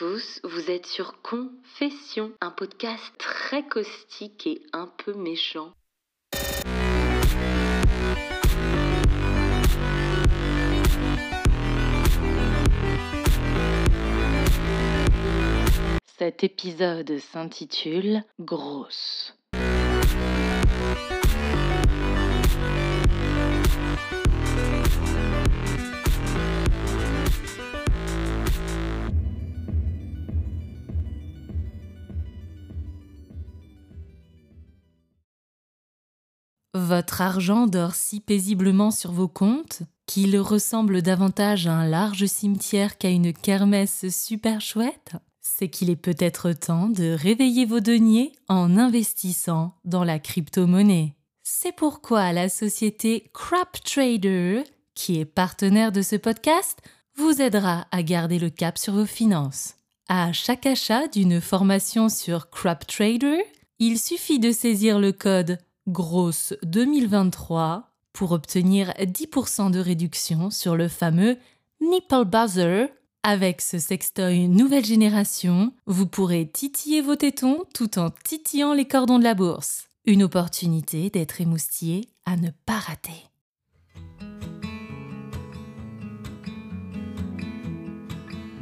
vous êtes sur Confession, un podcast très caustique et un peu méchant. Cet épisode s'intitule Grosse. Votre argent dort si paisiblement sur vos comptes qu'il ressemble davantage à un large cimetière qu'à une kermesse super chouette? C'est qu'il est peut-être temps de réveiller vos deniers en investissant dans la crypto-monnaie. C'est pourquoi la société Crap Trader, qui est partenaire de ce podcast, vous aidera à garder le cap sur vos finances. À chaque achat d'une formation sur Crap Trader, il suffit de saisir le code grosse 2023 pour obtenir 10% de réduction sur le fameux Nipple Buzzer. Avec ce sextoy nouvelle génération, vous pourrez titiller vos tétons tout en titillant les cordons de la bourse. Une opportunité d'être émoustillé à ne pas rater.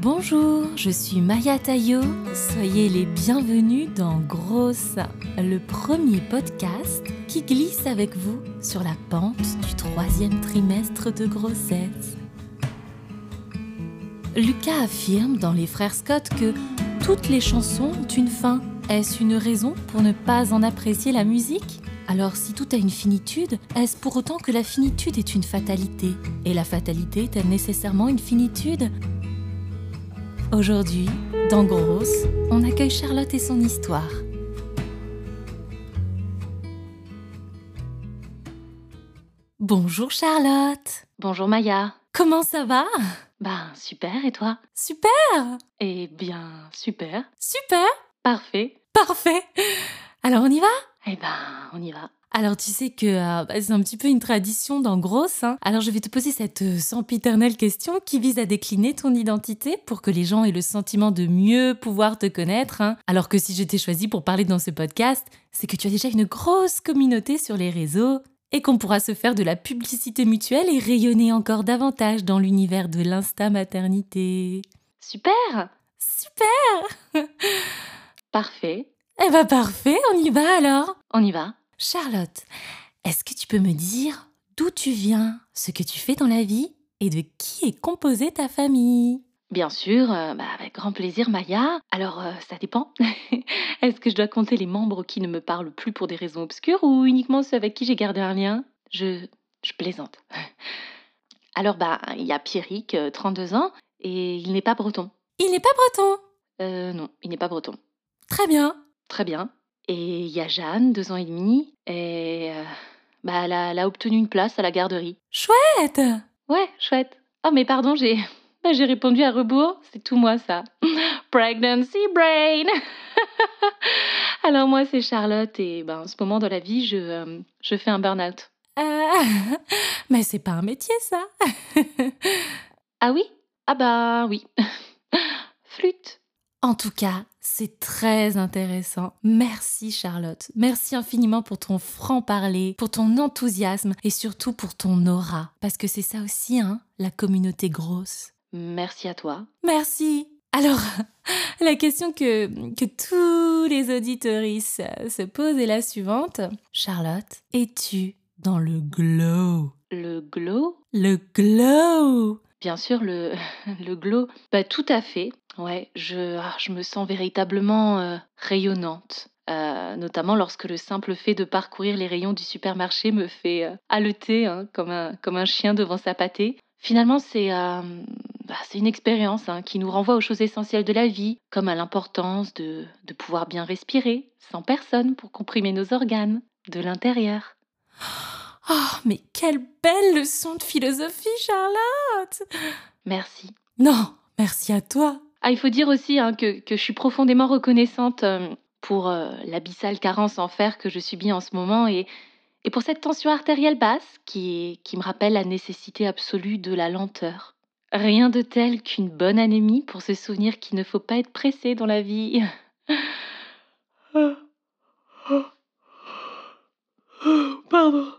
Bonjour, je suis Maya Tayo. Soyez les bienvenus dans Grosse, le premier podcast qui glisse avec vous sur la pente du troisième trimestre de grossesse. Lucas affirme dans Les Frères Scott que toutes les chansons ont une fin. Est-ce une raison pour ne pas en apprécier la musique? Alors si tout a une finitude, est-ce pour autant que la finitude est une fatalité? Et la fatalité est-elle nécessairement une finitude? Aujourd'hui, dans Grosse, on accueille Charlotte et son histoire. Bonjour Charlotte. Bonjour Maya. Comment ça va? Ben super et toi? Super Eh bien super. Super Parfait. Parfait Alors on y va? Eh ben on y va. Alors tu sais que euh, bah, c'est un petit peu une tradition dans Grosse. Hein. Alors je vais te poser cette euh, sempiternelle question qui vise à décliner ton identité pour que les gens aient le sentiment de mieux pouvoir te connaître. hein. Alors que si je t'ai choisi pour parler dans ce podcast, c'est que tu as déjà une grosse communauté sur les réseaux et qu'on pourra se faire de la publicité mutuelle et rayonner encore davantage dans l'univers de l'insta-maternité. Super Super Parfait. Eh ben parfait, on y va alors On y va. Charlotte, est-ce que tu peux me dire d'où tu viens, ce que tu fais dans la vie et de qui est composée ta famille? Bien sûr, euh, bah, avec grand plaisir Maya. Alors euh, ça dépend. Est-ce que je dois compter les membres qui ne me parlent plus pour des raisons obscures ou uniquement ceux avec qui j'ai gardé un lien? Je je plaisante. Alors bah il y a Pierrick, euh, 32 ans et il n'est pas breton. Il n'est pas breton? Euh non, il n'est pas breton. Très bien. Très bien. Et il y a Jeanne, deux ans et demi, et euh, bah, elle, a, elle a obtenu une place à la garderie. Chouette Ouais, chouette. Oh, mais pardon, j'ai bah, j'ai répondu à rebours. C'est tout moi, ça. Pregnancy brain Alors, moi, c'est Charlotte, et ben, en ce moment dans la vie, je, euh, je fais un burn-out. Ah, Mais c'est pas un métier ça Ah oui? Ah bah oui. Flûte. En tout cas, c'est très intéressant. Merci Charlotte. Merci infiniment pour ton franc-parler, pour ton enthousiasme et surtout pour ton aura. Parce que c'est ça aussi, hein, la communauté grosse. Merci à toi. Merci. Alors, la question que, que tous les auditeuristes se posent est la suivante. Charlotte, es-tu dans le glow? Le glow? Le glow Bien sûr, le, le glow. Bah, tout à fait. Ouais, je, ah, je me sens véritablement euh, rayonnante. Euh, notamment lorsque le simple fait de parcourir les rayons du supermarché me fait euh, haleter hein, comme, un, comme un chien devant sa pâtée. Finalement, c'est euh, bah, une expérience hein, qui nous renvoie aux choses essentielles de la vie, comme à l'importance de, de pouvoir bien respirer, sans personne pour comprimer nos organes, de l'intérieur. Oh, mais quelle belle leçon de philosophie, Charlotte Merci. Non, merci à toi. Ah, il faut dire aussi hein, que, que je suis profondément reconnaissante euh, pour euh, l'abyssale carence en fer que je subis en ce moment et, et pour cette tension artérielle basse qui, qui me rappelle la nécessité absolue de la lenteur. Rien de tel qu'une bonne anémie pour se souvenir qu'il ne faut pas être pressé dans la vie. Pardon.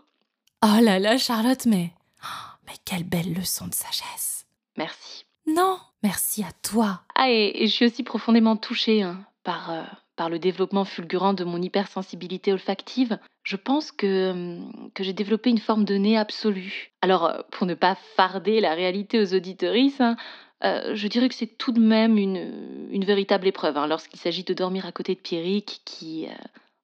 Oh là là, Charlotte, mais. Mais quelle belle leçon de sagesse. Merci. Non, merci à toi. Ah, et, je suis aussi profondément touchée hein, par, euh, par le développement fulgurant de mon hypersensibilité olfactive. Je pense que, hum, que j'ai développé une forme de nez absolu. Alors, euh, pour ne pas farder la réalité aux auditoristes, hein, euh, je dirais que c'est tout de même une, une véritable épreuve hein, lorsqu'il s'agit de dormir à côté de Pierrick qui,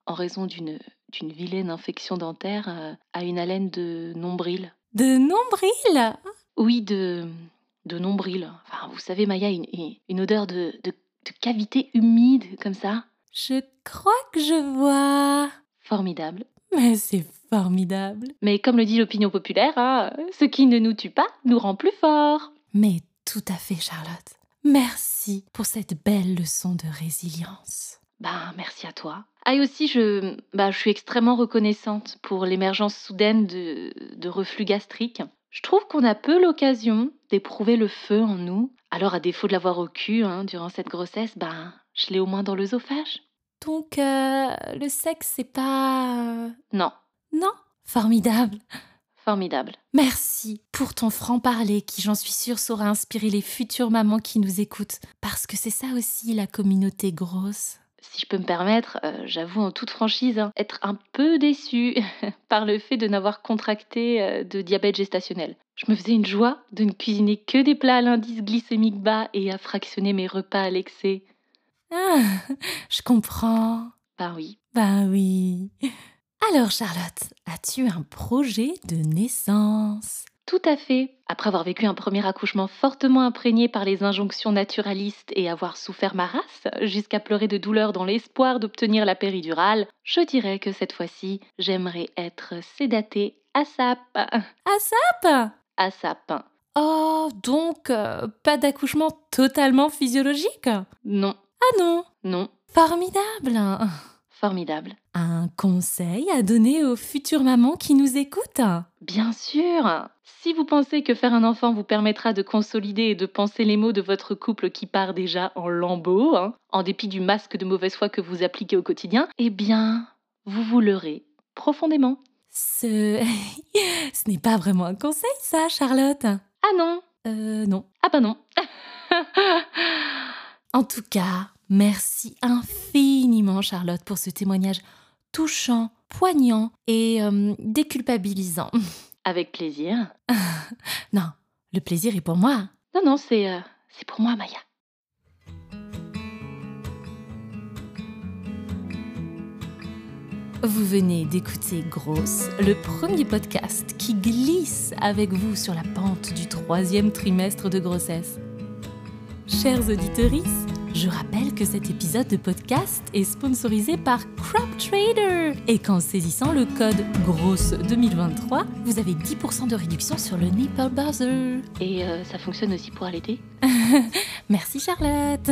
en raison d'une d'une vilaine infection dentaire, a une haleine de nombril. De nombril? Oui, de, de nombril. Enfin, vous savez, Maya, une, une odeur de, de, cavité humide comme ça. Je crois que je vois. Formidable. Mais c'est formidable. Mais comme le dit l'opinion populaire, hein, ce qui ne nous tue pas nous rend plus forts. Mais tout à fait, Charlotte. Merci pour cette belle leçon de résilience. Ben, merci à toi. Ah, et aussi, je, bah, je suis extrêmement reconnaissante pour l'émergence soudaine de, de reflux gastrique. Je trouve qu'on a peu l'occasion d'éprouver le feu en nous. Alors, à défaut de l'avoir au cul hein, durant cette grossesse, ben, je l'ai au moins dans l'œsophage. Donc, euh, le sexe, c'est pas. Euh, non. Non? Formidable. Formidable. Merci pour ton franc-parler qui, j'en suis sûre, saura inspirer les futures mamans qui nous écoutent. Parce que c'est ça aussi la communauté grosse si je peux me permettre, euh, j'avoue en toute franchise, hein, être un peu déçue par le fait de n'avoir contracté euh, de diabète gestationnel. Je me faisais une joie de ne cuisiner que des plats à l'indice glycémique bas et à fractionner mes repas à l'excès. Ah, je comprends. Ben oui. Ben oui. Alors Charlotte, as-tu un projet de naissance? Tout à fait. Après avoir vécu un premier accouchement fortement imprégné par les injonctions naturalistes et avoir souffert ma race, jusqu'à pleurer de douleur dans l'espoir d'obtenir la péridurale, je dirais que cette fois-ci, j'aimerais être sédatée à sap. À sap À sap. Oh, donc euh, pas d'accouchement totalement physiologique? Non. Ah non? Non. Formidable Formidable. Un conseil à donner aux futures mamans qui nous écoutent? Bien sûr si vous pensez que faire un enfant vous permettra de consolider et de penser les mots de votre couple qui part déjà en lambeaux, hein, en dépit du masque de mauvaise foi que vous appliquez au quotidien, eh bien, vous vous leurrez profondément. Ce... Ce n'est pas vraiment un conseil, ça, Charlotte Ah non Euh, non. Ah bah non En tout cas, merci infiniment, Charlotte, pour ce témoignage touchant, poignant et euh, déculpabilisant. Avec plaisir. non, le plaisir est pour moi. Non, non, c'est euh, c'est pour moi, Maya. Vous venez d'écouter Grosse, le premier podcast qui glisse avec vous sur la pente du troisième trimestre de grossesse. Chers auditeurs, je rappelle que cet épisode de podcast est sponsorisé par Crop Trader et qu'en saisissant le code GROSSE2023, vous avez 10% de réduction sur le Nipple Buzzer. Et euh, ça fonctionne aussi pour allaiter Merci Charlotte.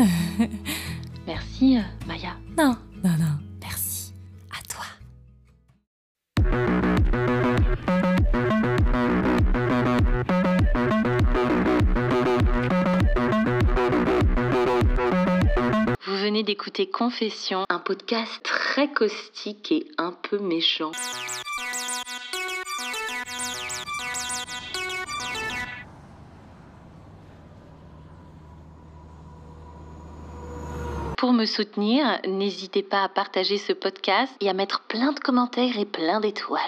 Merci euh, Maya. Non, d'écouter Confession, un podcast très caustique et un peu méchant. Pour me soutenir, n'hésitez pas à partager ce podcast et à mettre plein de commentaires et plein d'étoiles.